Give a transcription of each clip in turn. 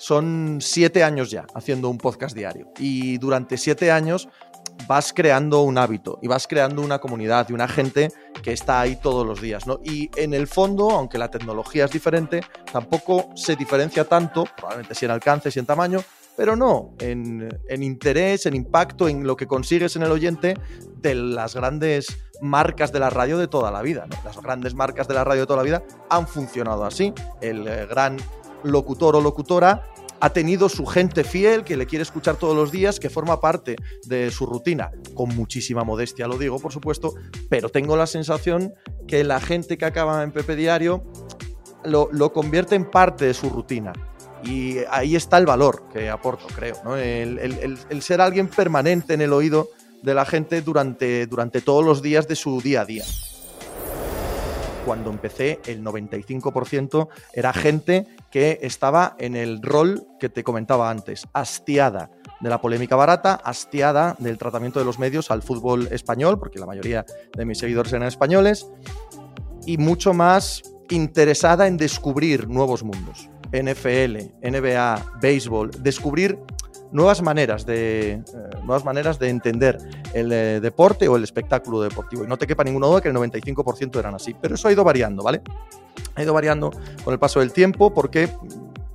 son siete años ya haciendo un podcast diario. Y durante siete años vas creando un hábito y vas creando una comunidad y una gente que está ahí todos los días, ¿no? Y en el fondo, aunque la tecnología es diferente, tampoco se diferencia tanto, probablemente si en alcance, si en tamaño, pero no en, interés, en impacto, en lo que consigues en el oyente de las grandes marcas de la radio de toda la vida. Las grandes marcas de la radio de toda la vida han funcionado así. El eh, gran locutor o locutora ha tenido su gente fiel que le quiere escuchar todos los días, que forma parte de su rutina. Con muchísima modestia lo digo, por supuesto, pero tengo la sensación que la gente que acaba en Pepe Diario lo, convierte en parte de su rutina. Y ahí está el valor que aporto, creo. El, ser alguien permanente en el oído de la gente durante, durante todos los días de su día a día cuando empecé, el 95% era gente que estaba en el rol que te comentaba antes, hastiada de la polémica barata, hastiada del tratamiento de los medios al fútbol español, porque la mayoría de mis seguidores eran españoles, y mucho más interesada en descubrir nuevos mundos. NFL, NBA, béisbol, descubrir nuevas maneras de, eh, nuevas maneras de entender el eh, deporte o el espectáculo deportivo. Y no te quepa ninguna duda que el 95% eran así. Pero eso ha ido variando, ¿vale? Ha ido variando con el paso del tiempo porque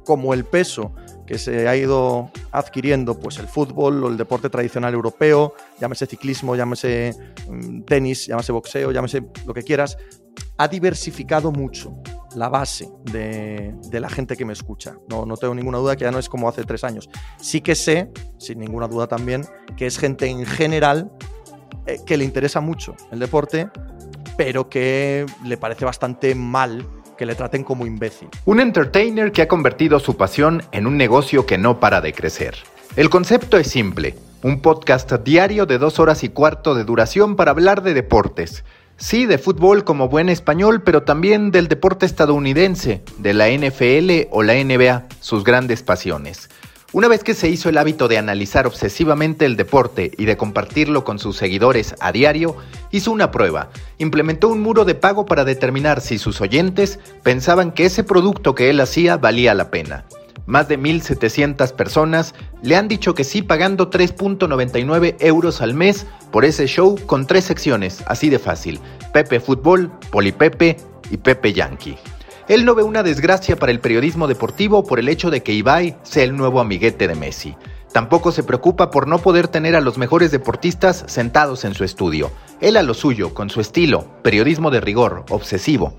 como el peso que se ha ido adquiriendo pues el fútbol o el deporte tradicional europeo, llámese ciclismo, llámese mm, tenis, llámese boxeo, llámese lo que quieras, ha diversificado mucho la base de, la gente que me escucha. No, no, tengo ninguna duda que ya no es como hace tres años. Sí que sé, sin ninguna duda también, que es gente en general eh, que le interesa mucho el deporte, pero que le parece bastante mal que le traten como imbécil. Un entertainer que ha convertido su pasión en un negocio que no para de crecer. El concepto es simple, un podcast diario de dos horas y cuarto de duración para hablar de deportes Sí, de fútbol como buen español, pero también del deporte estadounidense, de la NFL o la NBA, sus grandes pasiones. Una vez que se hizo el hábito de analizar obsesivamente el deporte y de compartirlo con sus seguidores a diario, hizo una prueba. Implementó un muro de pago para determinar si sus oyentes pensaban que ese producto que él hacía valía la pena. Más de 1.700 personas le han dicho que sí pagando 3.99 euros al mes por ese show con tres secciones, así de fácil. Pepe Fútbol, Polipepe y Pepe Yankee. Él no ve una desgracia para el periodismo deportivo por el hecho de que Ibai sea el nuevo amiguete de Messi. Tampoco se preocupa por no poder tener a los mejores deportistas sentados en su estudio. Él a lo suyo, con su estilo, periodismo de rigor, obsesivo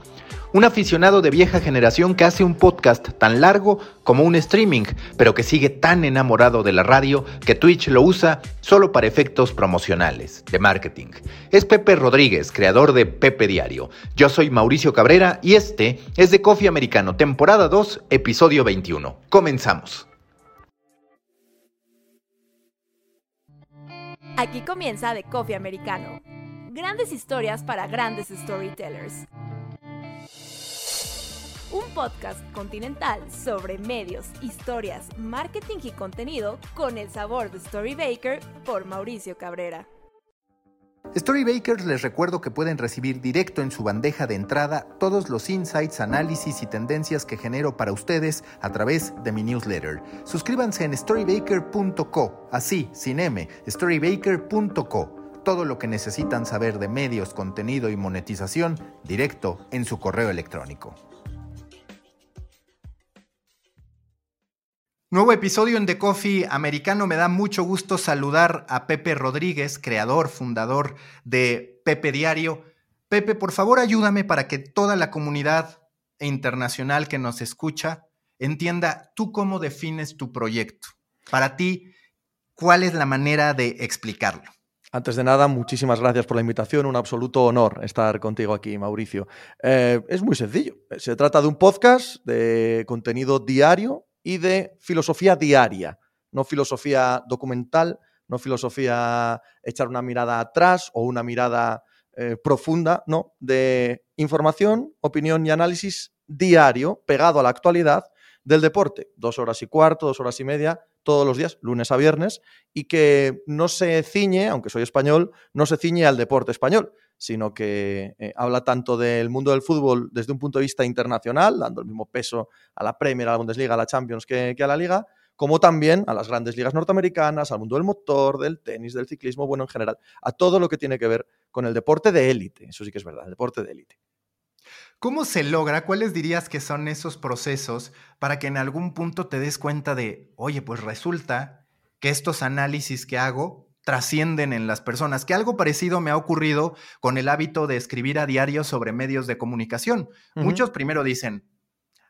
un aficionado de vieja generación que hace un podcast tan largo como un streaming, pero que sigue tan enamorado de la radio que Twitch lo usa solo para efectos promocionales, de marketing. Es Pepe Rodríguez, creador de Pepe Diario. Yo soy Mauricio Cabrera y este es de Coffee Americano, temporada 2, episodio 21. Comenzamos. Aquí comienza de Coffee Americano. Grandes historias para grandes storytellers un podcast continental sobre medios, historias, marketing y contenido con el sabor de Storybaker por Mauricio Cabrera. Storybakers les recuerdo que pueden recibir directo en su bandeja de entrada todos los insights, análisis y tendencias que genero para ustedes a través de mi newsletter. Suscríbanse en storybaker.co, así, sin M, storybaker.co todo lo que necesitan saber de medios, contenido y monetización directo en su correo electrónico. Nuevo episodio en The Coffee Americano. Me da mucho gusto saludar a Pepe Rodríguez, creador, fundador de Pepe Diario. Pepe, por favor, ayúdame para que toda la comunidad internacional que nos escucha entienda tú cómo defines tu proyecto. Para ti, ¿cuál es la manera de explicarlo? Antes de nada, muchísimas gracias por la invitación. Un absoluto honor estar contigo aquí, Mauricio. Eh, es muy sencillo. Se trata de un podcast de contenido diario y de filosofía diaria, no filosofía documental, no filosofía echar una mirada atrás o una mirada eh, profunda, no, de información, opinión y análisis diario pegado a la actualidad del deporte, dos horas y cuarto, dos horas y media, todos los días, lunes a viernes, y que no se ciñe, aunque soy español, no se ciñe al deporte español, sino que eh, habla tanto del mundo del fútbol desde un punto de vista internacional, dando el mismo peso a la Premier, a la Bundesliga, a la Champions que, que a la Liga, como también a las grandes ligas norteamericanas, al mundo del motor, del tenis, del ciclismo, bueno, en general, a todo lo que tiene que ver con el deporte de élite. Eso sí que es verdad, el deporte de élite. ¿Cómo se logra? ¿Cuáles dirías que son esos procesos para que en algún punto te des cuenta de, oye, pues resulta que estos análisis que hago trascienden en las personas, que algo parecido me ha ocurrido con el hábito de escribir a diario sobre medios de comunicación. Muchos primero dicen,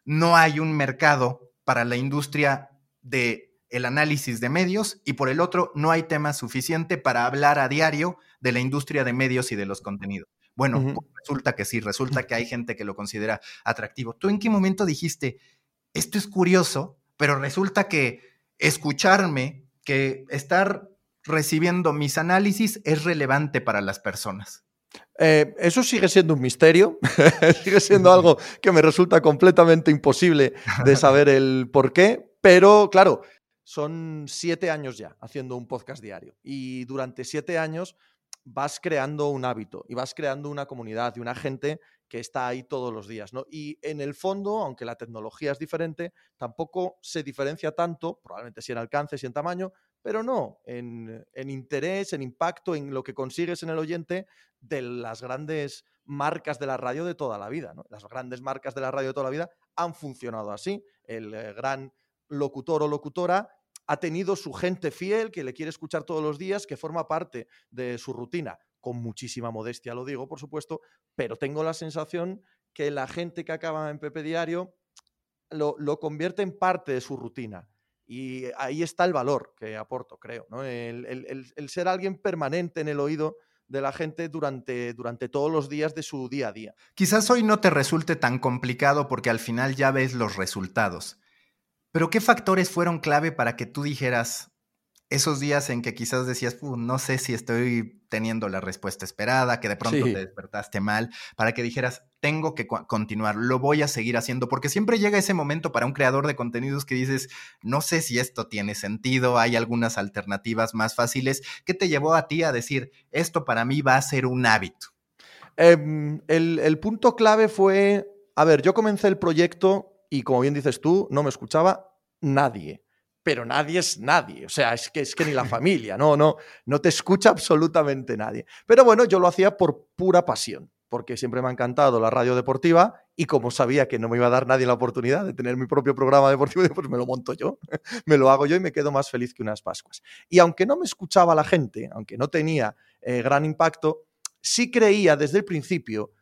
no hay un mercado para la industria de el análisis de medios y por el otro no hay tema suficiente para hablar a diario de la industria de medios y de los contenidos. Bueno, pues resulta que sí, resulta que hay gente que lo considera atractivo. ¿Tú en qué momento dijiste, esto es curioso, pero resulta que escucharme, que estar recibiendo mis análisis es relevante para las personas? Eh, eso sigue siendo un misterio, sigue siendo algo que me resulta completamente imposible de saber el por qué, pero claro, son siete años ya haciendo un podcast diario y durante siete años vas creando un hábito y vas creando una comunidad y una gente que está ahí todos los días, ¿no? Y en el fondo, aunque la tecnología es diferente, tampoco se diferencia tanto, probablemente sí en alcance, sí en tamaño, pero no en, interés, en impacto, en lo que consigues en el oyente de las grandes marcas de la radio de toda la vida, ¿no? Las grandes marcas de la radio de toda la vida han funcionado así. El eh, gran locutor o locutora ha tenido su gente fiel que le quiere escuchar todos los días, que forma parte de su rutina. Con muchísima modestia lo digo, por supuesto, pero tengo la sensación que la gente que acaba en Pepe Diario lo, convierte en parte de su rutina. Y ahí está el valor que aporto, creo. El, ser alguien permanente en el oído de la gente durante, durante todos los días de su día a día. Quizás hoy no te resulte tan complicado porque al final ya ves los resultados. Pero ¿qué factores fueron clave para que tú dijeras esos días en que quizás decías, no sé si estoy teniendo la respuesta esperada, que de pronto te despertaste mal, para que dijeras, tengo que continuar, lo voy a seguir haciendo, porque siempre llega ese momento para un creador de contenidos que dices, no sé si esto tiene sentido, hay algunas alternativas más fáciles. ¿Qué te llevó a ti a decir, esto para mí va a ser un hábito? Em, el, el punto clave fue, a ver, yo comencé el proyecto y como bien dices tú, no me escuchaba nadie. Pero nadie es nadie, o sea, es que, es que ni la familia, no, no, no te escucha absolutamente nadie. Pero bueno, yo lo hacía por pura pasión, porque siempre me ha encantado la radio deportiva y como sabía que no me iba a dar nadie la oportunidad de tener mi propio programa deportivo, pues me lo monto yo, me lo hago yo y me quedo más feliz que unas Pascuas. Y aunque no me escuchaba la gente, aunque no tenía eh, gran impacto, sí creía desde el principio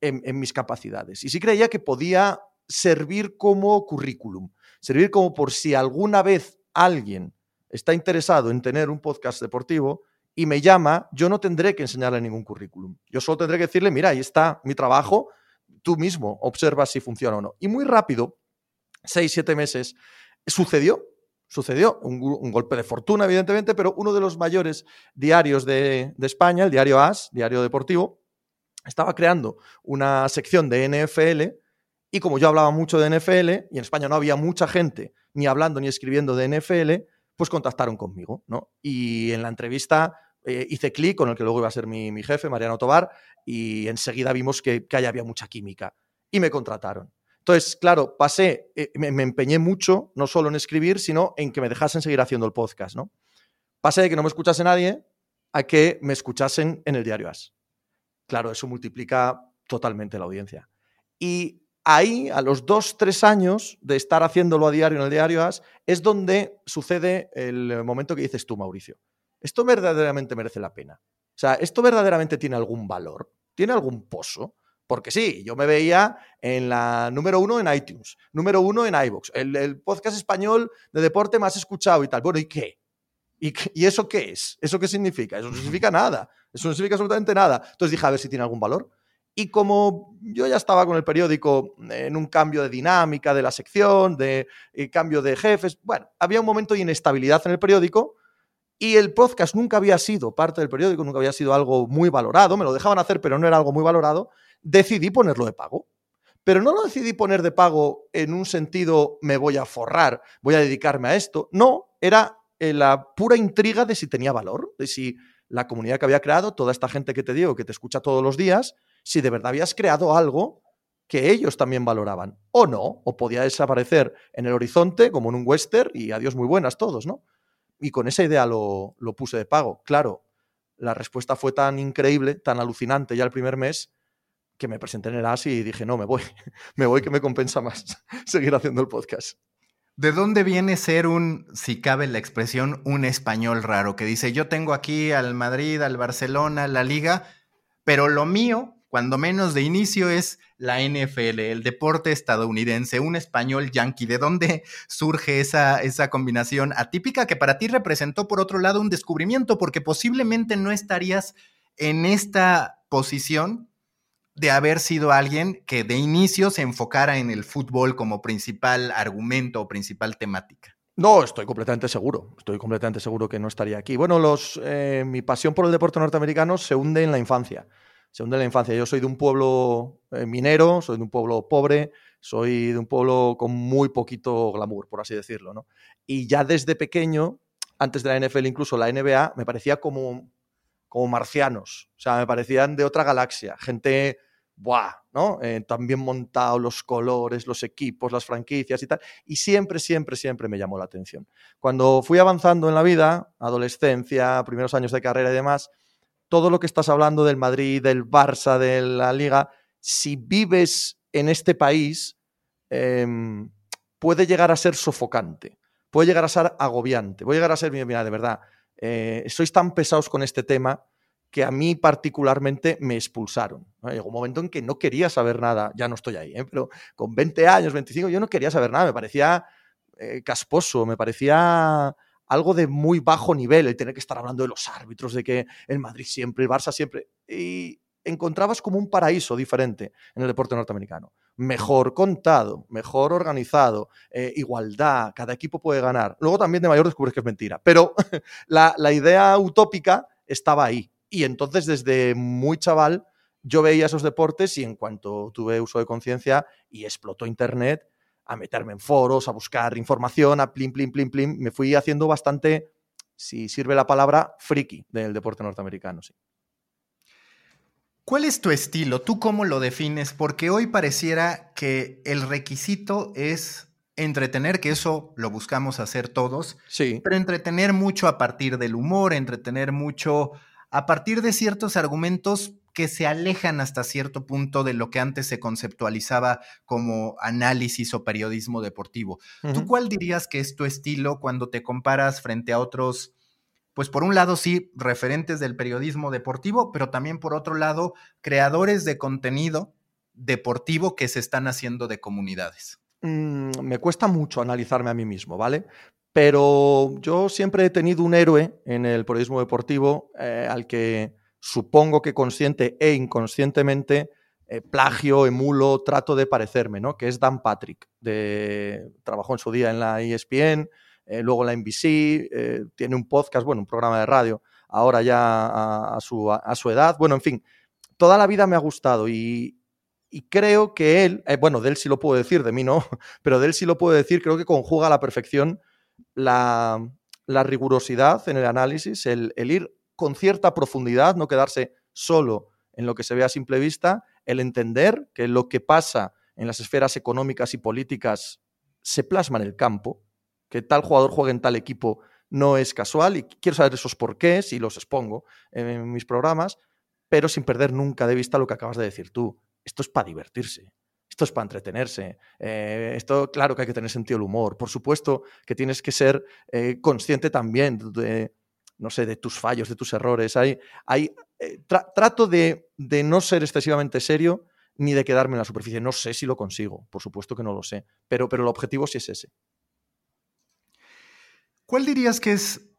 en, en, mis capacidades y sí creía que podía servir como currículum, servir como por si alguna vez alguien está interesado en tener un podcast deportivo y me llama, yo no tendré que enseñarle ningún currículum. Yo solo tendré que decirle, mira, ahí está mi trabajo, tú mismo observas si funciona o no. Y muy rápido, seis, siete meses, sucedió. Sucedió un, golpe de fortuna, evidentemente, pero uno de los mayores diarios de, de España, el diario AS, diario deportivo, estaba creando una sección de NFL y como yo hablaba mucho de NFL y en España no había mucha gente ni hablando ni escribiendo de NFL, pues contactaron conmigo, ¿no? Y en la entrevista eh, hice clic con el que luego iba a ser mi, jefe, Mariano Tobar, y enseguida vimos que, que ahí había mucha química y me contrataron. Entonces, claro, pasé, eh, me, me, empeñé mucho, no solo en escribir, sino en que me dejasen seguir haciendo el podcast, ¿no? Pasé de que no me escuchase nadie a que me escuchasen en el diario As. Claro, eso multiplica totalmente la audiencia. Y ahí, a los dos, tres años de estar haciéndolo a diario en el diario AS, es donde sucede el momento que dices tú, Mauricio. ¿Esto verdaderamente merece la pena? O sea, ¿esto verdaderamente tiene algún valor? ¿Tiene algún pozo? Porque sí, yo me veía en la número uno en iTunes, número uno en iVoox, el, podcast español de deporte más escuchado y tal. Bueno, ¿y qué? ¿Y, ¿Y eso qué es? ¿Eso qué significa? Eso no significa nada. Eso no significa absolutamente nada. Entonces dije, a ver si tiene algún valor. Y como yo ya estaba con el periódico en un cambio de dinámica de la sección, de eh, cambio de jefes, bueno, había un momento de inestabilidad en el periódico y el podcast nunca había sido parte del periódico, nunca había sido algo muy valorado, me lo dejaban hacer, pero no era algo muy valorado, decidí ponerlo de pago. pero no lo decidí poner de pago en un sentido me voy a forrar, voy a dedicarme a esto. No, era eh, la pura intriga de si tenía valor, de si la comunidad que había creado, toda esta gente que te digo, que te escucha todos los días, si de verdad habías creado algo que ellos también valoraban. O no, o podía desaparecer en el horizonte como en un western y adiós muy buenas todos, ¿no? Y con esa idea lo, lo puse de pago. Claro, la respuesta fue tan increíble, tan alucinante ya el primer mes, que me presenté en el ASI y dije, no, me voy, me voy que me compensa más seguir haciendo el podcast. ¿De dónde viene ser un, si cabe la expresión, un español raro que dice, yo tengo aquí al Madrid, al Barcelona, la liga, pero lo mío, cuando menos de inicio, es la NFL, el deporte estadounidense, un español yankee? ¿De dónde surge esa, esa combinación atípica que para ti representó, por otro lado, un descubrimiento? Porque posiblemente no estarías en esta posición de haber sido alguien que de inicio se enfocara en el fútbol como principal argumento o principal temática. No, estoy completamente seguro. Estoy completamente seguro que no estaría aquí. Bueno, eh, mi pasión por el deporte norteamericano se hunde en la infancia. Se hunde en la infancia. Yo soy de un pueblo eh, minero, soy de un pueblo pobre, soy de un pueblo con muy poquito glamour, por así decirlo. ¿no? Y ya desde pequeño, antes de la NFL, incluso la NBA, me parecía como, como marcianos. O sea, me parecían de otra galaxia. Gente ¡buah! ¿no? Eh, también montado los colores, los equipos, las franquicias y tal. Y siempre, siempre, siempre me llamó la atención. Cuando fui avanzando en la vida, adolescencia, primeros años de carrera y demás, todo lo que estás hablando del Madrid, del Barça, de la Liga, si vives en este país, em, puede llegar a ser sofocante, puede llegar a ser agobiante, puede llegar a ser, mira, de verdad, eh, sois tan pesados con este tema que a mí particularmente me expulsaron. Llegó un momento en que no quería saber nada, ya no estoy ahí, ¿eh? pero con 20 años, 25, yo no quería saber nada, me parecía eh, casposo, me parecía algo de muy bajo nivel el tener que estar hablando de los árbitros, de que el Madrid siempre, el Barça siempre. Y encontrabas como un paraíso diferente en el deporte norteamericano. Mejor contado, mejor organizado, eh, igualdad, cada equipo puede ganar. Luego también de mayor descubres que es mentira, pero la, la idea utópica estaba ahí y entonces desde muy chaval yo veía esos deportes y en cuanto tuve uso de conciencia y explotó Internet, a meterme en foros, a buscar información, a plim, plim, plim, plim, me fui haciendo bastante, si sirve la palabra, friki del deporte norteamericano, sí. ¿Cuál es tu estilo? ¿Tú cómo lo defines? Porque hoy pareciera que el requisito es entretener, que eso lo buscamos hacer todos, sí. pero entretener mucho a partir del humor, entretener mucho a partir de ciertos argumentos que se alejan hasta cierto punto de lo que antes se conceptualizaba como análisis o periodismo deportivo. ¿Tú cuál dirías que es tu estilo cuando te comparas frente a otros, pues por un lado sí, referentes del periodismo deportivo, pero también por otro lado, creadores de contenido deportivo que se están haciendo de comunidades? Mm, me cuesta mucho analizarme a mí mismo, ¿vale? Pero yo siempre he tenido un héroe en el periodismo deportivo eh, al que supongo que consciente e inconscientemente eh, plagio, emulo, trato de parecerme, ¿no? Que es Dan Patrick. De, trabajó en su día en la ESPN, eh, luego en la NBC, tiene un podcast, bueno, un programa de radio, ahora ya a, su, a, su, edad. Bueno, en fin, toda la vida me ha gustado y, y creo que él, bueno, de él sí lo puedo decir, de mí no, pero de él sí lo puedo decir, creo que conjuga a la perfección la, rigurosidad en el análisis, el, ir con cierta profundidad, no quedarse solo en lo que se ve a simple vista, el entender que lo que pasa en las esferas económicas y políticas se plasma en el campo, que tal jugador juegue en tal equipo no es casual y quiero saber esos porqués y los expongo en mis programas, pero sin perder nunca de vista lo que acabas de decir tú. Esto es para divertirse esto es para entretenerse. Eh, esto, claro que hay que tener sentido del humor. Por supuesto que tienes que ser eh, consciente también de, no sé, de tus fallos, de tus errores. Hay, hay, eh, trato de, de, no ser excesivamente serio ni de quedarme en la superficie. No sé si lo consigo, por supuesto que no lo sé, pero, pero el objetivo sí es ese. ¿Cuál dirías que es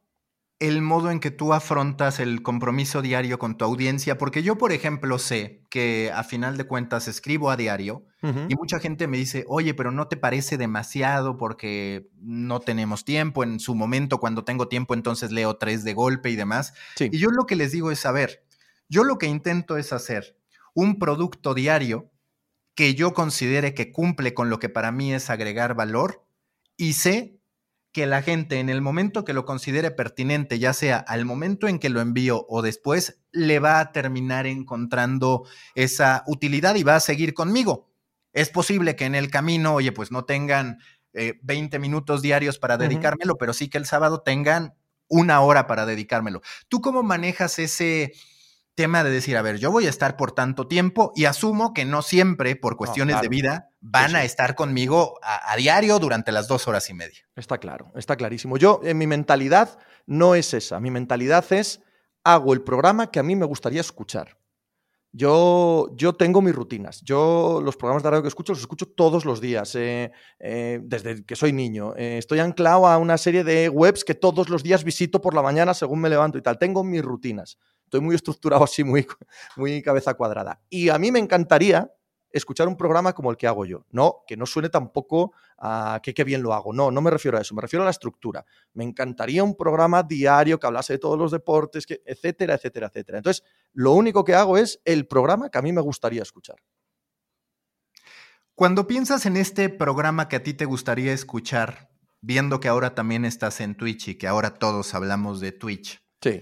el modo en que tú afrontas el compromiso diario con tu audiencia, porque yo, por ejemplo, sé que a final de cuentas escribo a diario y mucha gente me dice, oye, pero no te parece demasiado porque no tenemos tiempo, en su momento cuando tengo tiempo entonces leo tres de golpe y demás. Y yo lo que les digo es, a ver, yo lo que intento es hacer un producto diario que yo considere que cumple con lo que para mí es agregar valor y sé que la gente en el momento que lo considere pertinente, ya sea al momento en que lo envío o después, le va a terminar encontrando esa utilidad y va a seguir conmigo. Es posible que en el camino, oye, pues no tengan 20 eh, minutos diarios para dedicármelo, pero sí que el sábado tengan una hora para dedicármelo. ¿Tú cómo manejas ese tema de decir, a ver, yo voy a estar por tanto tiempo y asumo que no siempre, por cuestiones de vida, van a estar conmigo a, diario durante las dos horas y media? Está claro, está clarísimo. Yo, en mi mentalidad, no es esa. Mi mentalidad es, hago el programa que a mí me gustaría escuchar. Yo, yo, tengo mis rutinas. Yo los programas de radio que escucho los escucho todos los días, eh, eh, desde que soy niño. Eh, estoy anclado a una serie de webs que todos los días visito por la mañana según me levanto y tal. Tengo mis rutinas. Estoy muy estructurado así, muy, muy cabeza cuadrada. Y a mí me encantaría escuchar un programa como el que hago yo. No, que no suene tampoco a que qué bien lo hago. No, no me refiero a eso, me refiero a la estructura. Me encantaría un programa diario que hablase de todos los deportes, que, etcétera, etcétera, etcétera. Entonces, lo único que hago es el programa que a mí me gustaría escuchar. Cuando piensas en este programa que a ti te gustaría escuchar, viendo que ahora también estás en Twitch y que ahora todos hablamos de Twitch. Sí.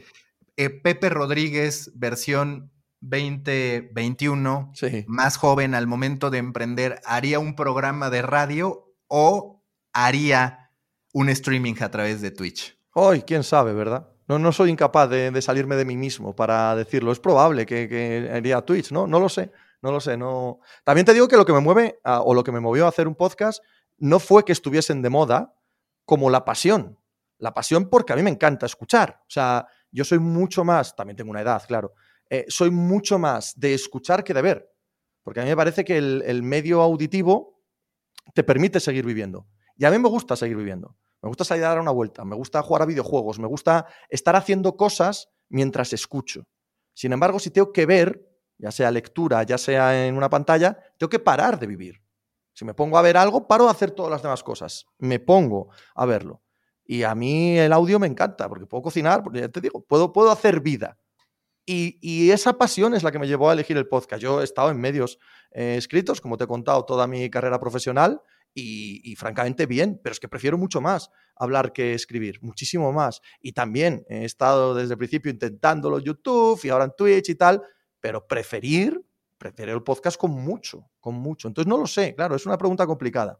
Eh, Pepe Rodríguez, versión 2021, más joven al momento de emprender, ¿haría un programa de radio o haría un streaming a través de Twitch? Hoy, quién sabe, ¿verdad? No, no soy incapaz de, salirme de mí mismo para decirlo. Es probable que, haría Twitch, ¿no? No lo sé, no lo sé. No... También te digo que lo que me mueve o lo que me movió a hacer un podcast no fue que estuviesen de moda como la pasión. La pasión porque a mí me encanta escuchar. O sea, yo soy mucho más, también tengo una edad, claro, eh, soy mucho más de escuchar que de ver. Porque a mí me parece que el, medio auditivo te permite seguir viviendo. Y a mí me gusta seguir viviendo. Me gusta salir a dar una vuelta, me gusta jugar a videojuegos, me gusta estar haciendo cosas mientras escucho. Sin embargo, si tengo que ver, ya sea lectura, ya sea en una pantalla, tengo que parar de vivir. Si me pongo a ver algo, paro de hacer todas las demás cosas. Me pongo a verlo. Y a mí el audio me encanta, porque puedo cocinar, porque ya te digo, puedo, puedo hacer vida. Y, esa pasión es la que me llevó a elegir el podcast. Yo he estado en medios eh, escritos, como te he contado, toda mi carrera profesional y, francamente bien, pero es que prefiero mucho más hablar que escribir, muchísimo más. Y también he estado desde el principio intentándolo en YouTube y ahora en Twitch y tal, pero preferir, prefiero el podcast con mucho, con mucho. Entonces no lo sé, claro, es una pregunta complicada.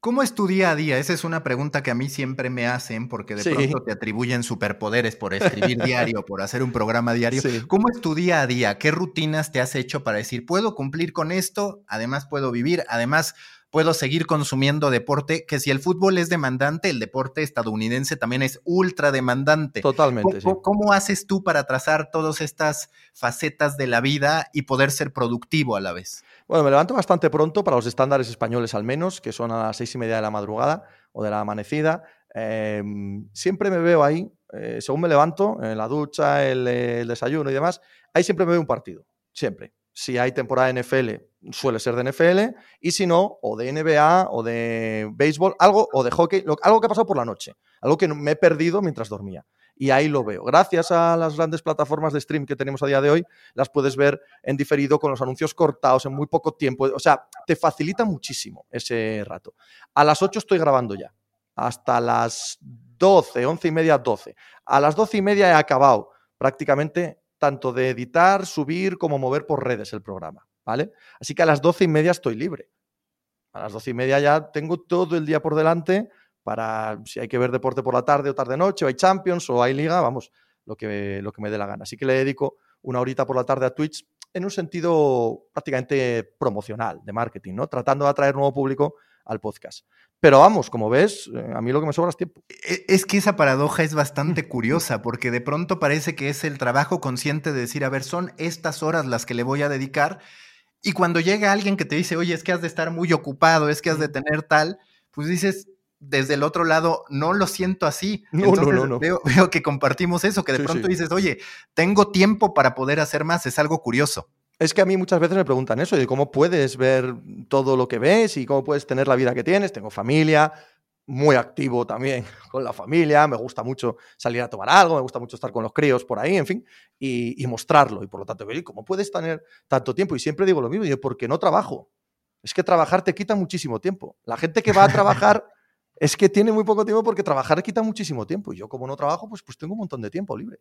¿Cómo es tu día a día? Esa es una pregunta que a mí siempre me hacen porque de pronto te atribuyen superpoderes por escribir diario, por hacer un programa diario. ¿Cómo es tu día a día? ¿Qué rutinas te has hecho para decir, puedo cumplir con esto, además puedo vivir, además puedo seguir consumiendo deporte, que si el fútbol es demandante, el deporte estadounidense también es ultra demandante. Totalmente. ¿Cómo, ¿Cómo, haces tú para trazar todas estas facetas de la vida y poder ser productivo a la vez? Bueno, me levanto bastante pronto para los estándares españoles al menos, que son a las seis y media de la madrugada o de la amanecida. Em, siempre me veo ahí, eh, según me levanto, en la ducha, el, el desayuno y demás, ahí siempre me veo un partido, siempre si hay temporada de NFL, suele ser de NFL, y si no, o de NBA, o de béisbol, algo, o de hockey, algo que ha pasado por la noche, algo que me he perdido mientras dormía. Y ahí lo veo. Gracias a las grandes plataformas de stream que tenemos a día de hoy, las puedes ver en diferido con los anuncios cortados en muy poco tiempo. O sea, te facilita muchísimo ese rato. A las 8 estoy grabando ya. Hasta las 12, 11 y media, 12. A las 12 y media he acabado prácticamente tanto de editar, subir como mover por redes el programa, ¿vale? Así que a las doce y media estoy libre. A las doce y media ya tengo todo el día por delante para si hay que ver deporte por la tarde o tarde-noche, o hay Champions o hay Liga, vamos, lo que, lo que me dé la gana. Así que le dedico una horita por la tarde a Twitch en un sentido prácticamente promocional, de marketing, ¿no? Tratando de atraer nuevo público al podcast. Pero vamos, como ves, eh, a mí lo que me sobra es tiempo. E, es que esa paradoja es bastante curiosa, porque de pronto parece que es el trabajo consciente de decir, a ver, son estas horas las que le voy a dedicar. Y cuando llega alguien que te dice, oye, es que has de estar muy ocupado, es que has de tener tal, pues dices, desde el otro lado, no lo siento así. No, no, no, veo, veo, que compartimos eso, que de pronto dices, oye, tengo tiempo para poder hacer más, es algo curioso. Es que a mí muchas veces me preguntan eso, de cómo puedes ver todo lo que ves y cómo puedes tener la vida que tienes. Tengo familia, muy activo también con la familia, me gusta mucho salir a tomar algo, me gusta mucho estar con los críos por ahí, en fin, y, mostrarlo. Y por lo tanto, ¿cómo puedes tener tanto tiempo? Y siempre digo lo mismo, porque no trabajo. Es que trabajar te quita muchísimo tiempo. La gente que va a trabajar es que tiene muy poco tiempo porque trabajar quita muchísimo tiempo. Y yo como no trabajo, pues, pues tengo un montón de tiempo libre.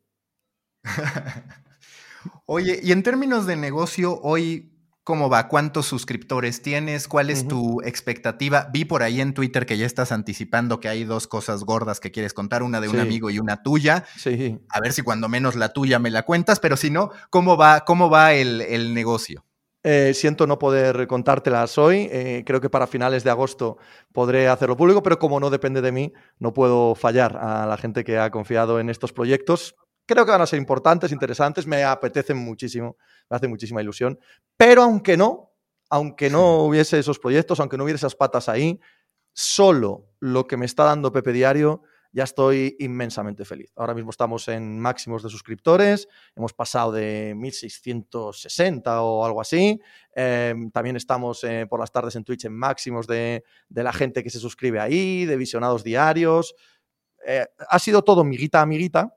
Oye, y en términos de negocio, hoy ¿Cómo va? ¿Cuántos suscriptores tienes? ¿Cuál es tu expectativa? Vi por ahí en Twitter que ya estás anticipando que hay dos cosas gordas que quieres contar, una de un amigo y una tuya. Sí. A ver si cuando menos la tuya me la cuentas, pero si no, ¿cómo va, cómo va el, negocio? Eh, siento no poder contártelas hoy. Eh, creo que para finales de agosto podré hacerlo público, pero como no depende de mí, no puedo fallar a la gente que ha confiado en estos proyectos. Creo que van a ser importantes, interesantes, me apetecen muchísimo, me hace muchísima ilusión. Pero aunque no, aunque no hubiese esos proyectos, aunque no hubiese esas patas ahí, solo lo que me está dando Pepe Diario, ya estoy inmensamente feliz. Ahora mismo estamos en máximos de suscriptores, hemos pasado de 1660 o algo así. Em, también estamos eh, por las tardes en Twitch en máximos de, la gente que se suscribe ahí, de visionados diarios. Eh, ha sido todo miguita a miguita,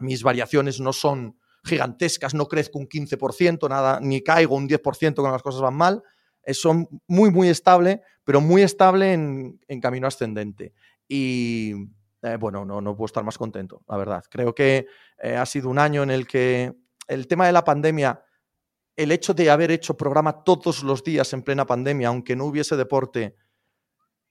mis variaciones no son gigantescas, no crezco un 15%, nada, ni caigo un 10% cuando las cosas van mal. Son muy, muy estable, pero muy estable en, camino ascendente. Y eh, bueno, no, no puedo estar más contento, la verdad. Creo que eh, ha sido un año en el que el tema de la pandemia, el hecho de haber hecho programa todos los días en plena pandemia, aunque no hubiese deporte,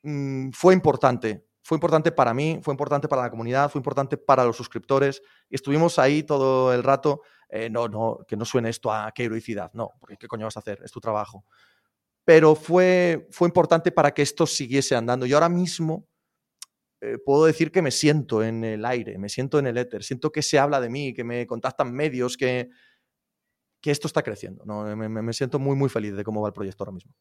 mm, fue importante fue importante para mí, fue importante para la comunidad, fue importante para los suscriptores. Estuvimos ahí todo el rato. Eh, no, no, que no suene esto a qué heroicidad, no, porque ¿qué coño vas a hacer? Es tu trabajo. Pero fue, fue importante para que esto siguiese andando. Y ahora mismo eh, puedo decir que me siento en el aire, me siento en el éter, siento que se habla de mí, que me contactan medios, que, que esto está creciendo. ¿no? me, me siento muy, muy feliz de cómo va el proyecto ahora mismo.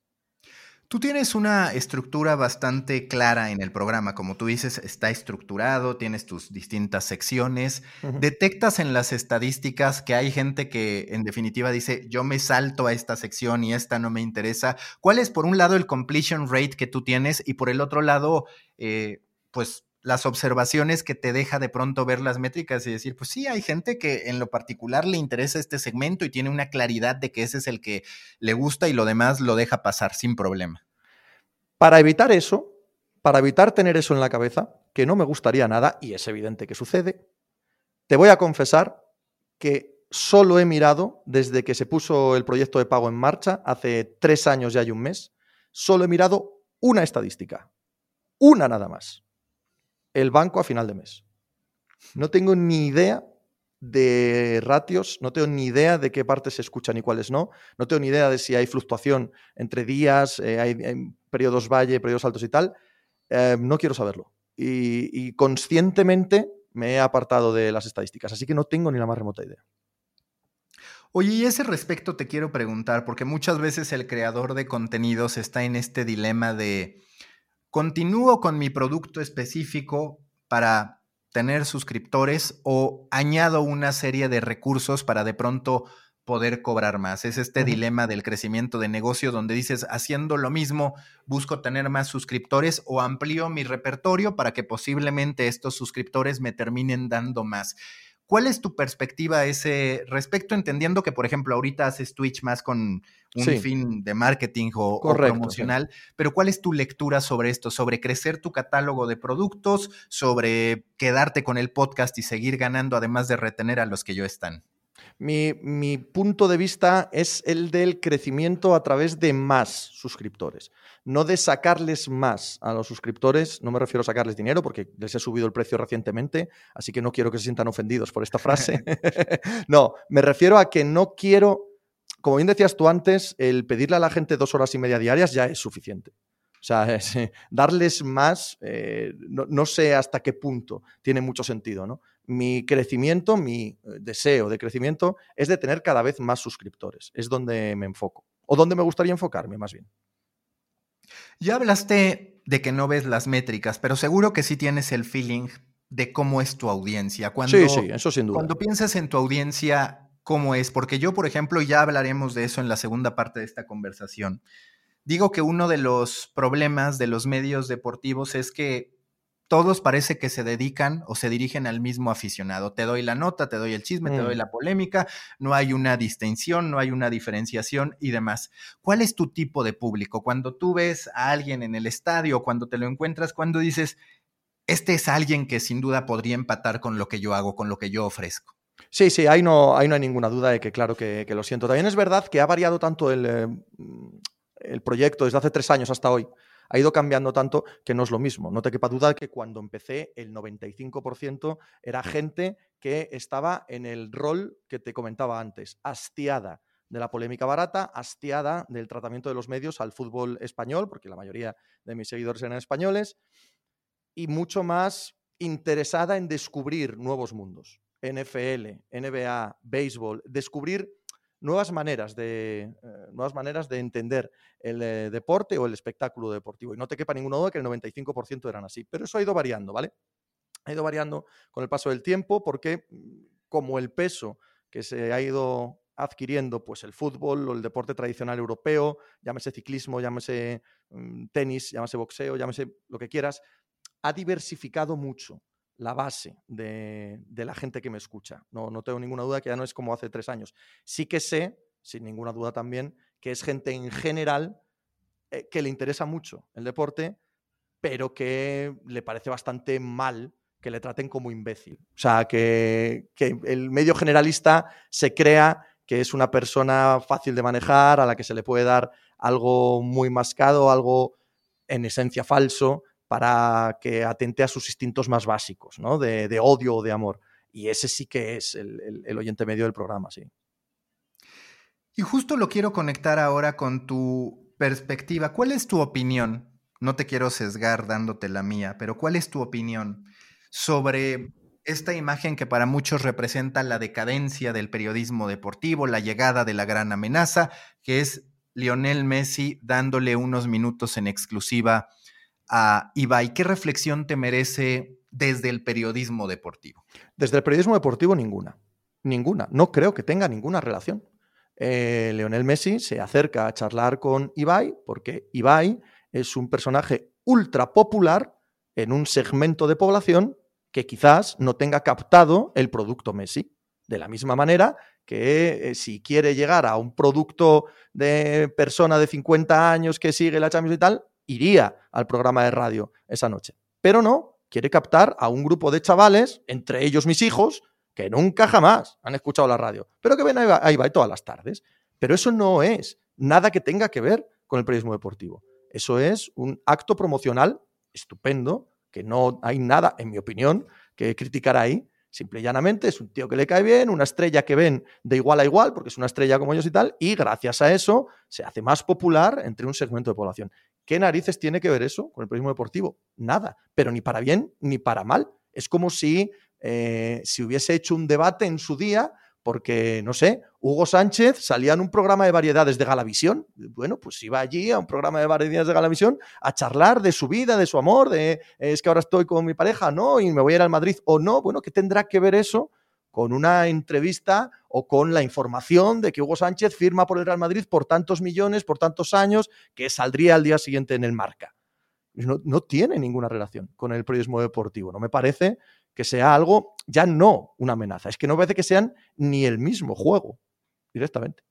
Tú tienes una estructura bastante clara en el programa, como tú dices, está estructurado, tienes tus distintas secciones, detectas en las estadísticas que hay gente que en definitiva dice, yo me salto a esta sección y esta no me interesa. ¿Cuál es por un lado el completion rate que tú tienes y por el otro lado, eh, pues las observaciones que te deja de pronto ver las métricas y decir, pues sí, hay gente que en lo particular le interesa este segmento y tiene una claridad de que ese es el que le gusta y lo demás lo deja pasar sin problema. Para evitar eso, para evitar tener eso en la cabeza, que no me gustaría nada, y es evidente que sucede, te voy a confesar que solo he mirado desde que se puso el proyecto de pago en marcha, hace tres años ya hay un mes, solo he mirado una estadística, una nada más el banco a final de mes. No tengo ni idea de ratios, no tengo ni idea de qué partes se escuchan y cuáles no, no tengo ni idea de si hay fluctuación entre días, eh, hay, periodos valle, periodos altos y tal. Eh, no quiero saberlo. Y, conscientemente me he apartado de las estadísticas, así que no tengo ni la más remota idea. Oye, y ese respecto te quiero preguntar, porque muchas veces el creador de contenidos está en este dilema de ¿Continúo con mi producto específico para tener suscriptores o añado una serie de recursos para de pronto poder cobrar más? Es este dilema del crecimiento de negocio donde dices, haciendo lo mismo, busco tener más suscriptores o amplío mi repertorio para que posiblemente estos suscriptores me terminen dando más. ¿Cuál es tu perspectiva a ese respecto? Entendiendo que, por ejemplo, ahorita haces Twitch más con un fin de marketing o, promocional, pero ¿cuál es tu lectura sobre esto? ¿Sobre crecer tu catálogo de productos? ¿Sobre quedarte con el podcast y seguir ganando, además de retener a los que yo están? Mi, mi, punto de vista es el del crecimiento a través de más suscriptores no de sacarles más a los suscriptores, no me refiero a sacarles dinero porque les he subido el precio recientemente, así que no quiero que se sientan ofendidos por esta frase. no, me refiero a que no quiero, como bien decías tú antes, el pedirle a la gente dos horas y media diarias ya es suficiente. O sea, darles más, eh, no, sé hasta qué punto tiene mucho sentido, ¿no? Mi crecimiento, mi eh, deseo de crecimiento es de tener cada vez más suscriptores. Es donde me enfoco. O donde me gustaría enfocarme, más bien. Ya hablaste de que no ves las métricas, pero seguro que sí tienes el feeling de cómo es tu audiencia. Cuando, sí, sí, eso sin duda. Cuando piensas en tu audiencia, ¿cómo es? Porque yo, por ejemplo, ya hablaremos de eso en la segunda parte de esta conversación. Digo que uno de los problemas de los medios deportivos es que todos parece que se dedican o se dirigen al mismo aficionado. Te doy la nota, te doy el chisme, te doy mm. la polémica, no hay una distinción, no hay una diferenciación y demás. ¿Cuál es tu tipo de público? Cuando tú ves a alguien en el estadio, cuando te lo encuentras, cuando dices, este es alguien que sin duda podría empatar con lo que yo hago, con lo que yo ofrezco. Sí, sí, ahí no, no hay ninguna duda de que claro que, lo siento. También es verdad que ha variado tanto el, eh, el proyecto desde hace tres años hasta hoy ha ido cambiando tanto que no es lo mismo. No te quepa duda que cuando empecé el 95% era gente que estaba en el rol que te comentaba antes, hastiada de la polémica barata, hastiada del tratamiento de los medios al fútbol español, porque la mayoría de mis seguidores eran españoles, y mucho más interesada en descubrir nuevos mundos. NFL, NBA, béisbol, descubrir nuevas maneras de, eh, nuevas maneras de entender el eh, deporte o el espectáculo deportivo. Y no te quepa ninguna duda que el 95% eran así. Pero eso ha ido variando, ¿vale? Ha ido variando con el paso del tiempo porque mm, como el peso que se ha ido adquiriendo pues el fútbol o el deporte tradicional europeo, llámese ciclismo, llámese mm, tenis, llámese boxeo, llámese lo que quieras, ha diversificado mucho la base de, la gente que me escucha. No, no tengo ninguna duda que ya no es como hace tres años. Sí que sé, sin ninguna duda también, que es gente en general eh, que le interesa mucho el deporte, pero que le parece bastante mal que le traten como imbécil. O sea, que, que el medio generalista se crea que es una persona fácil de manejar, a la que se le puede dar algo muy mascado, algo en esencia falso, para que atente a sus instintos más básicos, ¿no? De, odio o de amor. Y ese sí que es el, oyente medio del programa, sí. Y justo lo quiero conectar ahora con tu perspectiva. ¿Cuál es tu opinión? No te quiero sesgar dándote la mía, pero ¿cuál es tu opinión sobre esta imagen que para muchos representa la decadencia del periodismo deportivo, la llegada de la gran amenaza, que es Lionel Messi dándole unos minutos en exclusiva a Ibai, ¿qué reflexión te merece desde el periodismo deportivo? Desde el periodismo deportivo, ninguna. Ninguna. No creo que tenga ninguna relación. Eh, Leonel Messi se acerca a charlar con Ibai porque Ibai es un personaje ultra popular en un segmento de población que quizás no tenga captado el producto Messi. De la misma manera que eh, si quiere llegar a un producto de persona de 50 años que sigue la Champions y tal, iría al programa de radio esa noche. Pero no, quiere captar a un grupo de chavales, entre ellos mis hijos, que nunca jamás han escuchado la radio, pero que ven ahí va, todas las tardes. Pero eso no es nada que tenga que ver con el periodismo deportivo. Eso es un acto promocional estupendo, que no hay nada, en mi opinión, que criticar ahí. Simple y llanamente es un tío que le cae bien, una estrella que ven de igual a igual, porque es una estrella como ellos y tal, y gracias a eso se hace más popular entre un segmento de población. ¿Qué narices tiene que ver eso con el periodismo deportivo? Nada, pero ni para bien ni para mal. Es como si eh, si hubiese hecho un debate en su día porque, no sé, Hugo Sánchez salía en un programa de variedades de Galavisión. Bueno, pues iba allí a un programa de variedades de Galavisión a charlar de su vida, de su amor, de es que ahora estoy con mi pareja, ¿no? Y me voy a ir al Madrid o no. Bueno, ¿qué tendrá que ver eso con una entrevista o con la información de que Hugo Sánchez firma por el Real Madrid por tantos millones, por tantos años, que saldría al día siguiente en el marca. No, no, tiene ninguna relación con el periodismo deportivo. No me parece que sea algo, ya no una amenaza, es que no parece que sean ni el mismo juego directamente.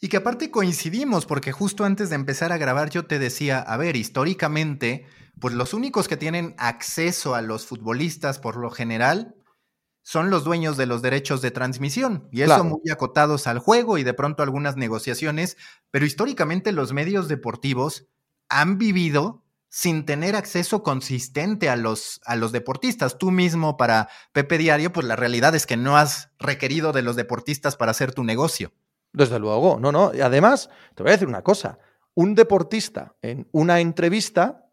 Y que aparte coincidimos, porque justo antes de empezar a grabar yo te decía, a ver, históricamente, pues los únicos que tienen acceso a los futbolistas por lo general son los dueños de los derechos de transmisión, y eso muy acotados al juego y de pronto algunas negociaciones, pero históricamente los medios deportivos han vivido sin tener acceso consistente a los, a los deportistas. Tú mismo para Pepe Diario, pues la realidad es que no has requerido de los deportistas para hacer tu negocio. Desde luego, no, no. Además, te voy a decir una cosa, un deportista en una entrevista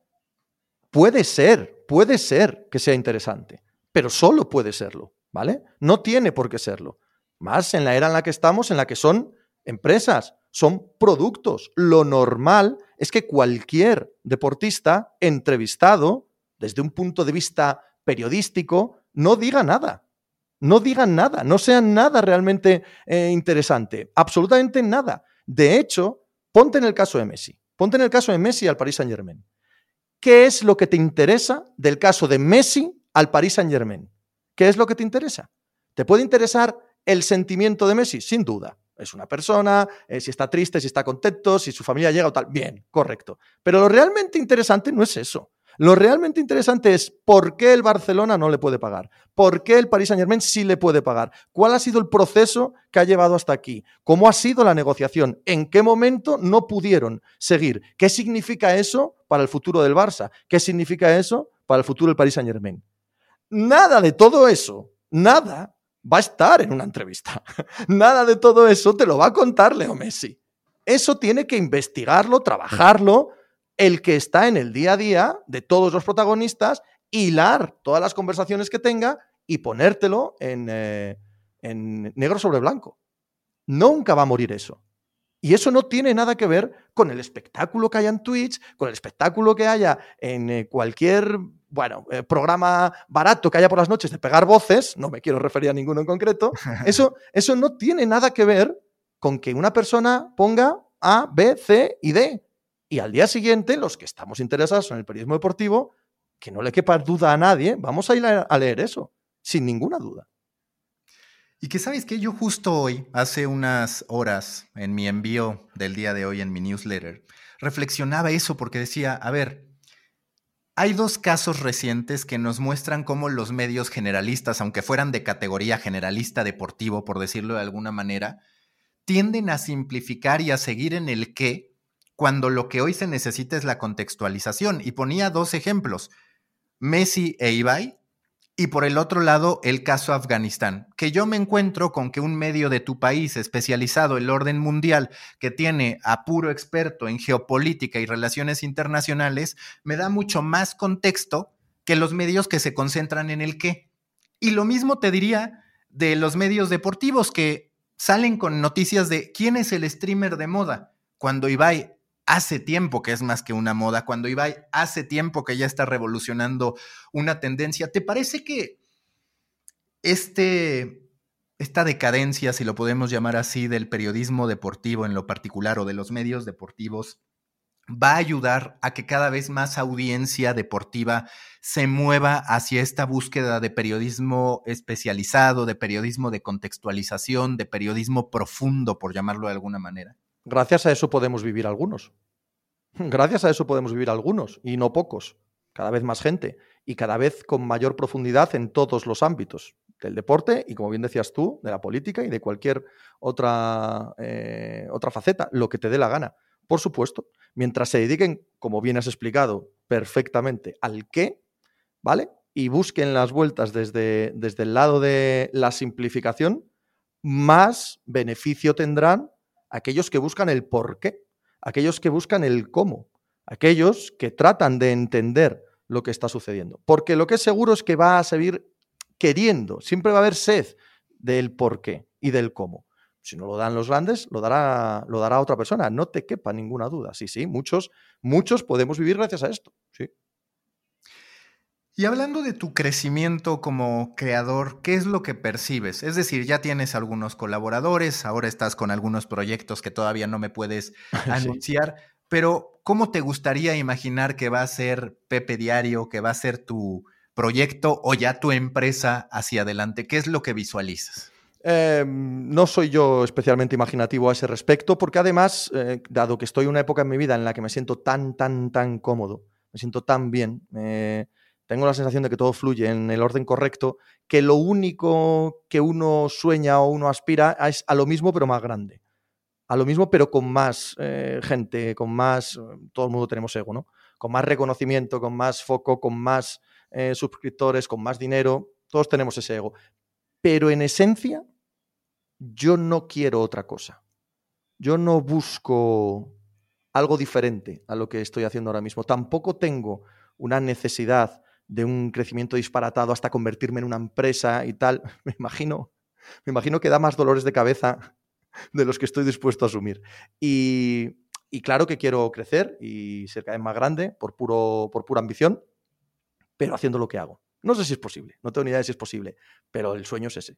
puede ser, puede ser que sea interesante, pero solo puede serlo. ¿Vale? No tiene por qué serlo. Más en la era en la que estamos, en la que son empresas, son productos. Lo normal es que cualquier deportista entrevistado, desde un punto de vista periodístico, no diga nada. No digan nada, no sea nada realmente eh, interesante, absolutamente nada. De hecho, ponte en el caso de Messi, ponte en el caso de Messi al Paris Saint Germain. ¿Qué es lo que te interesa del caso de Messi al Paris Saint Germain? ¿Qué es lo que te interesa? ¿Te puede interesar el sentimiento de Messi? Sin duda. Es una persona, eh, si está triste, si está contento, si su familia llega o tal. Bien, correcto. Pero lo realmente interesante no es eso. Lo realmente interesante es por qué el Barcelona no le puede pagar, por qué el Paris Saint Germain sí le puede pagar, cuál ha sido el proceso que ha llevado hasta aquí, cómo ha sido la negociación, en qué momento no pudieron seguir, qué significa eso para el futuro del Barça, qué significa eso para el futuro del Paris Saint Germain. Nada de todo eso, nada va a estar en una entrevista. Nada de todo eso te lo va a contar Leo Messi. Eso tiene que investigarlo, trabajarlo, el que está en el día a día de todos los protagonistas, hilar todas las conversaciones que tenga y ponértelo en, eh, negro sobre blanco. Nunca va a morir eso. Y eso no tiene nada que ver con el espectáculo que haya en Twitch, con el espectáculo que haya en eh, cualquier bueno, eh, programa barato que haya por las noches de pegar voces, no me quiero referir a ninguno en concreto, eso, eso no tiene nada que ver con que una persona ponga A, B, C y D. Y al día siguiente, los que estamos interesados en el periodismo deportivo, que no le quepa duda a nadie, vamos a ir a leer eso, sin ninguna duda. Y que sabes que yo justo hoy, hace unas horas, en mi envío del día de hoy en mi newsletter, reflexionaba eso porque decía, a ver, hay dos casos recientes que nos muestran cómo los medios generalistas, aunque fueran de categoría generalista deportivo, por decirlo de alguna manera, tienden a simplificar y a seguir en el qué cuando lo que hoy se necesita es la contextualización. Y ponía dos ejemplos, Messi e Ibai y por el otro lado, el caso Afganistán, que yo me encuentro con que un medio de tu país especializado en el orden mundial, que tiene a puro experto en geopolítica y relaciones internacionales, me da mucho más contexto que los medios que se concentran en el qué. Y lo mismo te diría de los medios deportivos que salen con noticias de quién es el streamer de moda. Cuando Ibai hace tiempo que es más que una moda, cuando Ibai hace tiempo que ya está revolucionando una tendencia. ¿Te parece que este, esta decadencia, si lo podemos llamar así, del periodismo deportivo en lo particular o de los medios deportivos, va a ayudar a que cada vez más audiencia deportiva se mueva hacia esta búsqueda de periodismo especializado, de periodismo de contextualización, de periodismo profundo, por llamarlo de alguna manera? Gracias a eso podemos vivir algunos. Gracias a eso podemos vivir algunos, y no pocos. Cada vez más gente, y cada vez con mayor profundidad en todos los ámbitos del deporte y, como bien decías tú, de la política y de cualquier otra, eh, otra faceta, lo que te dé la gana. Por supuesto, mientras se dediquen, como bien has explicado perfectamente, al qué, ¿vale? Y busquen las vueltas desde, desde el lado de la simplificación, más beneficio tendrán aquellos que buscan el por qué, aquellos que buscan el cómo, aquellos que tratan de entender lo que está sucediendo. Porque lo que es seguro es que va a seguir queriendo, siempre va a haber sed del por qué y del cómo. Si no lo dan los grandes, lo dará, lo dará otra persona. No te quepa ninguna duda. Sí, sí, muchos, muchos podemos vivir gracias a esto. Sí. Y hablando de tu crecimiento como creador, ¿qué es lo que percibes? Es decir, ya tienes algunos colaboradores, ahora estás con algunos proyectos que todavía no me puedes anunciar, pero ¿cómo te gustaría imaginar que va a ser Pepe Diario, que va a ser tu proyecto o ya tu empresa hacia adelante? ¿Qué es lo que visualizas? Em, no soy yo especialmente imaginativo a ese respecto, porque además, eh, dado que estoy en una época en mi vida en la que me siento tan, tan, tan cómodo, me siento tan bien, eh, tengo la sensación de que todo fluye en el orden correcto, que lo único que uno sueña o uno aspira es a lo mismo pero más grande. A lo mismo pero con más eh, gente, con más, todo el mundo tenemos ego, ¿no? Con más reconocimiento, con más foco, con más eh, suscriptores, con más dinero, todos tenemos ese ego. Pero en esencia, yo no quiero otra cosa. Yo no busco algo diferente a lo que estoy haciendo ahora mismo. Tampoco tengo una necesidad de un crecimiento disparatado hasta convertirme en una empresa y tal, me imagino, me imagino que da más dolores de cabeza de los que estoy dispuesto a asumir. Y, claro que quiero crecer y ser cada vez más grande por, puro, por pura ambición, pero haciendo lo que hago. No sé si es posible, no tengo ni idea de si es posible, pero el sueño es ese.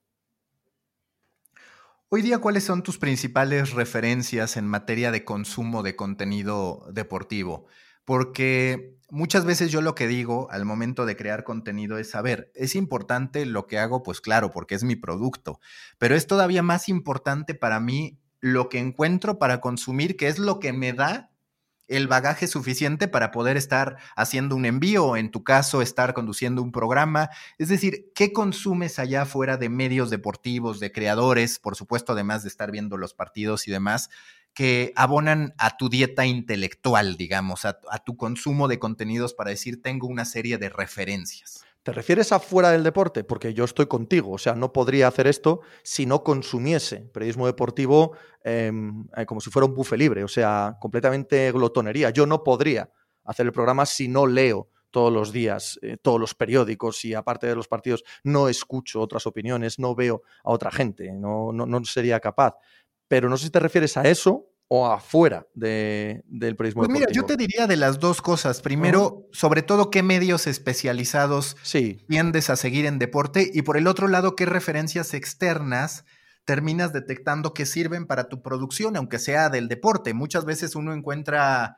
Hoy día, ¿cuáles son tus principales referencias en materia de consumo de contenido deportivo? Porque muchas veces yo lo que digo al momento de crear contenido es, saber, es importante lo que hago, pues claro, porque es mi producto, pero es todavía más importante para mí lo que encuentro para consumir, que es lo que me da el bagaje suficiente para poder estar haciendo un envío en tu caso estar conduciendo un programa. Es decir, ¿qué consumes allá fuera de medios deportivos, de creadores, por supuesto, además de estar viendo los partidos y demás, que abonan a tu dieta intelectual, digamos, a, tu consumo de contenidos para decir, tengo una serie de referencias? ¿Te refieres a fuera del deporte? Porque yo estoy contigo, o sea, no podría hacer esto si no consumiese periodismo deportivo em, eh, como si fuera un bufe libre, o sea, completamente glotonería. Yo no podría hacer el programa si no leo todos los días, eh, todos los periódicos y aparte de los partidos no escucho otras opiniones, no veo a otra gente, no, no, no sería capaz. Pero no sé si te refieres a eso o afuera de, del periodismo pues mira, yo te diría de las dos cosas. Primero, sobre todo, qué medios especializados tiendes a seguir en deporte y por el otro lado, qué referencias externas terminas detectando que sirven para tu producción, aunque sea del deporte. Muchas veces uno encuentra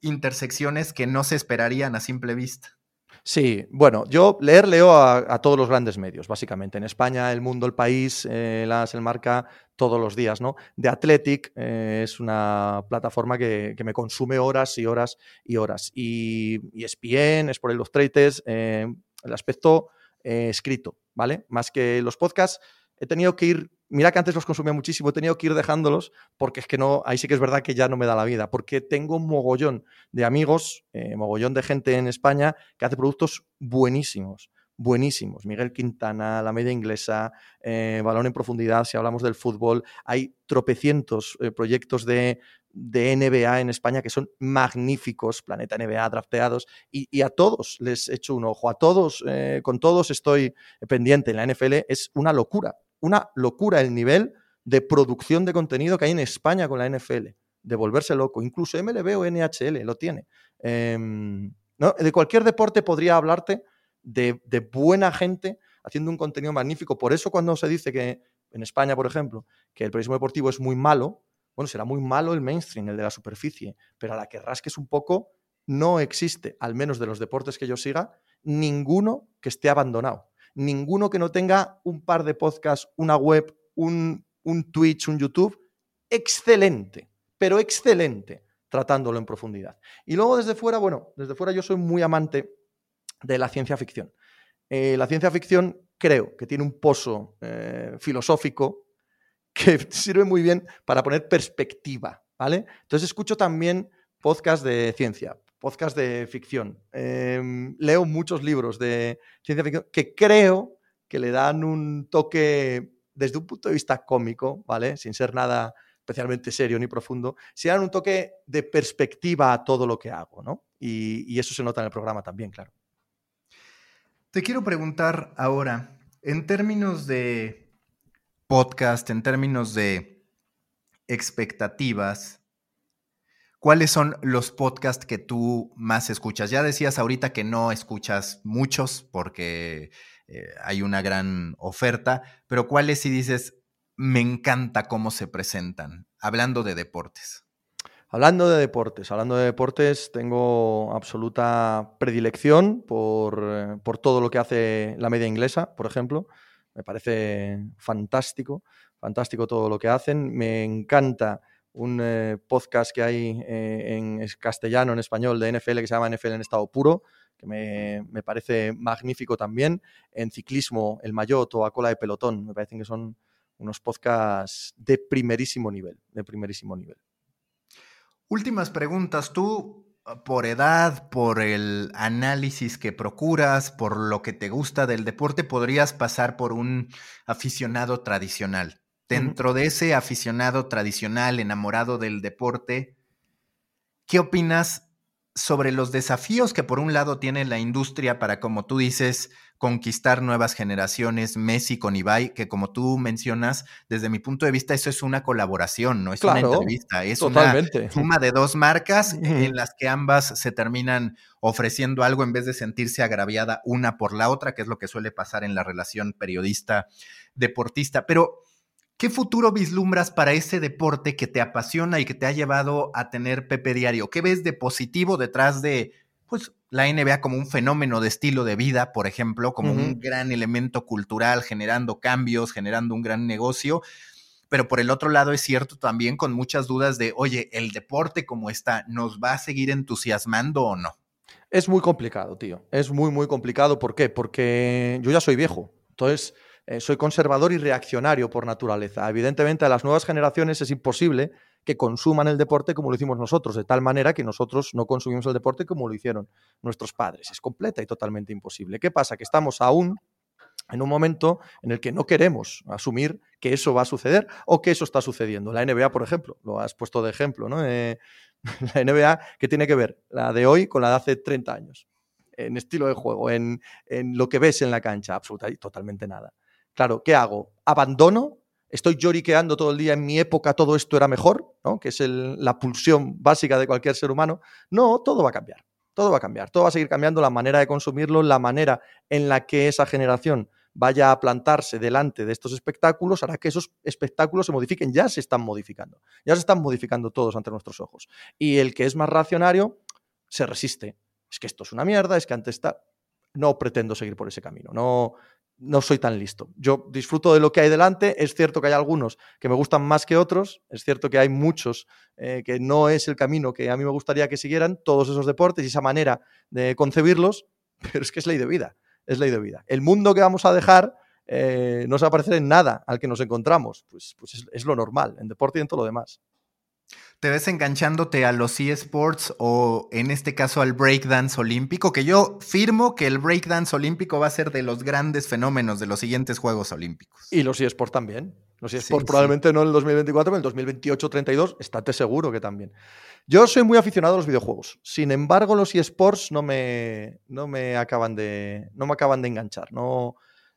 intersecciones que no se esperarían a simple vista. Sí, bueno, yo leer leo a, todos los grandes medios, básicamente. En España, El Mundo, El País, eh, las El Marca, todos los días, ¿no? The Athletic eh, es una plataforma que, me consume horas y horas y horas. Y, y ESPN, es por el los Traitors, eh, el aspecto escrito, ¿vale? Más que los podcasts, he tenido que ir Mira que antes los consumía muchísimo, he tenido que ir dejándolos porque es que no, ahí sí que es verdad que ya no me da la vida, porque tengo un mogollón de amigos, eh, mogollón de gente en España que hace productos buenísimos, buenísimos. Miguel Quintana, la media inglesa, eh, balón en profundidad, si hablamos del fútbol, hay tropecientos eh, proyectos de, NBA en España que son magníficos, Planeta NBA, drafteados, y, a todos les echo un ojo, a todos, con todos estoy pendiente. En la NFL es una locura una locura el nivel de producción de contenido que hay en España con la NFL, de volverse loco. Incluso MLB o NHL lo tiene. Em, de cualquier deporte podría hablarte de, buena gente haciendo un contenido magnífico. Por eso cuando se dice que en España, por ejemplo, que el periodismo deportivo es muy malo, bueno, será muy malo el mainstream, el de la superficie, pero a la que rasques un poco, no existe, al menos de los deportes que yo siga, ninguno que esté abandonado ninguno que no tenga un par de podcasts, una web, un, Twitch, un YouTube, excelente, pero excelente, tratándolo en profundidad. Y luego desde fuera, bueno, desde fuera yo soy muy amante de la ciencia ficción. Eh, la ciencia ficción creo que tiene un pozo eh, filosófico que sirve muy bien para poner perspectiva, ¿vale? Entonces escucho también podcasts de ciencia, podcast de ficción. Em, leo muchos libros de ciencia ficción que creo que le dan un toque desde un punto de vista cómico, ¿vale? Sin ser nada especialmente serio ni profundo, si dan un toque de perspectiva a todo lo que hago, ¿no? Y, y eso se nota en el programa también, claro. Te quiero preguntar ahora, en términos de podcast, en términos de expectativas, ¿Cuáles son los podcasts que tú más escuchas? Ya decías ahorita que no escuchas muchos porque eh, hay una gran oferta, pero ¿cuáles si dices, me encanta cómo se presentan? Hablando de deportes. Hablando de deportes, hablando de deportes, tengo absoluta predilección por, eh, por todo lo que hace la media inglesa, por ejemplo. Me parece fantástico, fantástico todo lo que hacen. Me encanta un eh, podcast que hay eh, en castellano, en español, de NFL que se llama NFL en estado puro, que me, parece magnífico también. En ciclismo, el Mayotte o a cola de pelotón, me parecen que son unos podcasts de primerísimo nivel, de primerísimo nivel. Últimas preguntas. Tú, por edad, por el análisis que procuras, por lo que te gusta del deporte, podrías pasar por un aficionado tradicional dentro de ese aficionado tradicional, enamorado del deporte, ¿qué opinas sobre los desafíos que por un lado tiene la industria para, como tú dices, conquistar nuevas generaciones, Messi con Ibai, que como tú mencionas, desde mi punto de vista eso es una colaboración, no es una entrevista, es una suma de dos marcas en las que ambas se terminan ofreciendo algo en vez de sentirse agraviada una por la otra, que es lo que suele pasar en la relación periodista-deportista. Pero ¿Qué futuro vislumbras para ese deporte que te apasiona y que te ha llevado a tener Pepe Diario? ¿Qué ves de positivo detrás de pues, la NBA como un fenómeno de estilo de vida, por ejemplo, como un gran elemento cultural, generando cambios, generando un gran negocio? Pero por el otro lado es cierto también con muchas dudas de, oye, el deporte como está, ¿nos va a seguir entusiasmando o no? Es muy complicado, tío. Es muy, muy complicado. ¿Por qué? Porque yo ya soy viejo. Entonces, eh, soy conservador y reaccionario por naturaleza. Evidentemente, a las nuevas generaciones es imposible que consuman el deporte como lo hicimos nosotros, de tal manera que nosotros no consumimos el deporte como lo hicieron nuestros padres. Es completa y totalmente imposible. ¿Qué pasa? Que estamos aún en un momento en el que no queremos asumir que eso va a suceder o que eso está sucediendo. La NBA, por ejemplo, lo has puesto de ejemplo, ¿no? Eh, la NBA, ¿qué tiene que ver? La de hoy con la de hace 30 años. En estilo de juego, en, en lo que ves en la cancha, absolutamente, totalmente nada. Claro, ¿qué hago? ¿Abandono? ¿Estoy lloriqueando todo el día? En mi época todo esto era mejor, ¿no? que es la pulsión básica de cualquier ser humano. No, todo va a cambiar. Todo va a cambiar. Todo va a seguir cambiando la manera de consumirlo, la manera en la que esa generación vaya a plantarse delante de estos espectáculos hará que esos espectáculos se modifiquen. Ya se están modificando. Ya se están modificando todos ante nuestros ojos. Y el que es más racionario se resiste. Es que esto es una mierda, es que antes está. No pretendo seguir por ese camino. No, no soy tan listo. Yo disfruto de lo que hay delante. Es cierto que hay algunos que me gustan más que otros. Es cierto que hay muchos eh, que no es el camino que a mí me gustaría que siguieran todos esos deportes y esa manera de concebirlos, pero es que es ley de vida. Es ley de vida. El mundo que vamos a dejar eh, no se va a parecer en nada al que nos encontramos. Pues, pues es, es lo normal, en deporte y en todo lo demás te ves enganchándote a los eSports o en este caso al breakdance olímpico, que yo firmo que el breakdance olímpico va a ser de los grandes fenómenos de los siguientes Juegos Olímpicos. Y los eSports también. Los eSports probablemente no en el 2024, pero en el 2028-32, estate seguro que también. Yo soy muy aficionado a los videojuegos. Sin embargo, los eSports no me, no me, acaban, de, no me acaban de enganchar. No,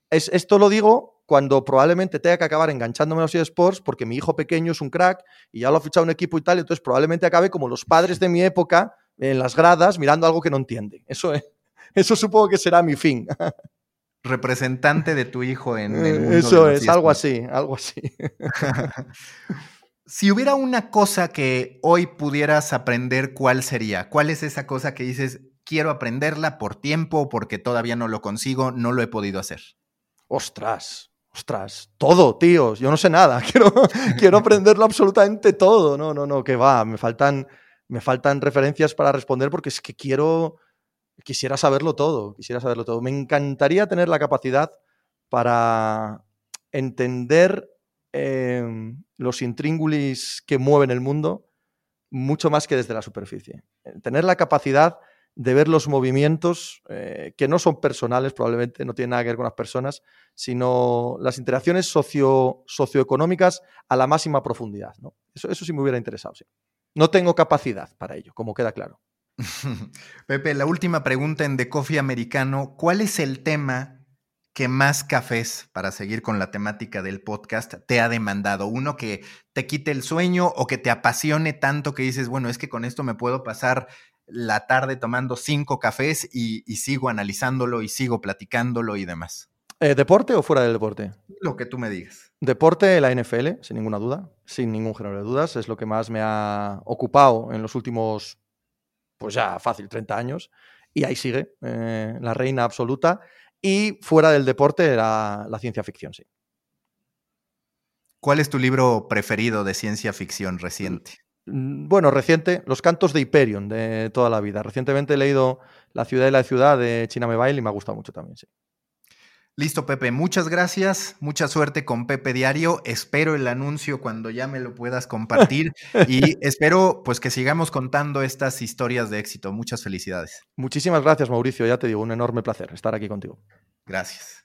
es, esto lo digo cuando probablemente tenga que acabar enganchándome a los eSports porque mi hijo pequeño es un crack y ya lo ha fichado un equipo y tal, entonces probablemente acabe como los padres de mi época en las gradas mirando algo que no entiende. Eso, eso supongo que será mi fin. Representante de tu hijo en el mundo Eso es, algo así, algo así. si hubiera una cosa que hoy pudieras aprender, ¿cuál sería? ¿Cuál es esa cosa que dices, quiero aprenderla por tiempo, porque todavía no lo consigo, no lo he podido hacer? Ostras, ostras, todo, tíos, yo no sé nada, quiero, quiero aprenderlo absolutamente todo. No, no, no, que va, me faltan, me faltan referencias para responder porque es que quiero, quisiera saberlo todo, quisiera saberlo todo. Me encantaría tener la capacidad para entender em, los intríngulis que mueven el mundo mucho más que desde la superficie. Tener la capacidad de ver los movimientos eh, que no son personales, probablemente no tienen nada que ver con las personas, sino las interacciones socio, socioeconómicas a la máxima profundidad. ¿no? Eso, eso sí me hubiera interesado. No tengo capacidad para ello, como queda claro. Pepe, la última pregunta en The Coffee Americano. ¿Cuál es el tema que más cafés, para seguir con la temática del podcast, te ha demandado? Uno que te quite el sueño o que te apasione tanto que dices, bueno, es que con esto me puedo pasar la tarde tomando cinco cafés y, sigo analizándolo y sigo platicándolo y demás. Eh, ¿Deporte o fuera del deporte? Lo que tú me digas. Deporte, la NFL, sin ninguna duda, sin ningún género de dudas, es lo que más me ha ocupado en los últimos, pues ya fácil, 30 años. Y ahí sigue, eh, la reina absoluta. Y fuera del deporte, la, la ciencia ficción, sí. ¿Cuál es tu libro preferido de ciencia ficción reciente? Mm, bueno, reciente, Los cantos de Hyperion de toda la vida. Recientemente he leído La ciudad y la ciudad de China Mobile y me ha gustado mucho también, sí. Listo, Pepe. Muchas gracias. Mucha suerte con Pepe Diario. Espero el anuncio cuando ya me lo puedas compartir y espero pues que sigamos contando estas historias de éxito. Muchas felicidades. Muchísimas gracias, Mauricio. Ya te digo, un enorme placer estar aquí contigo. Gracias.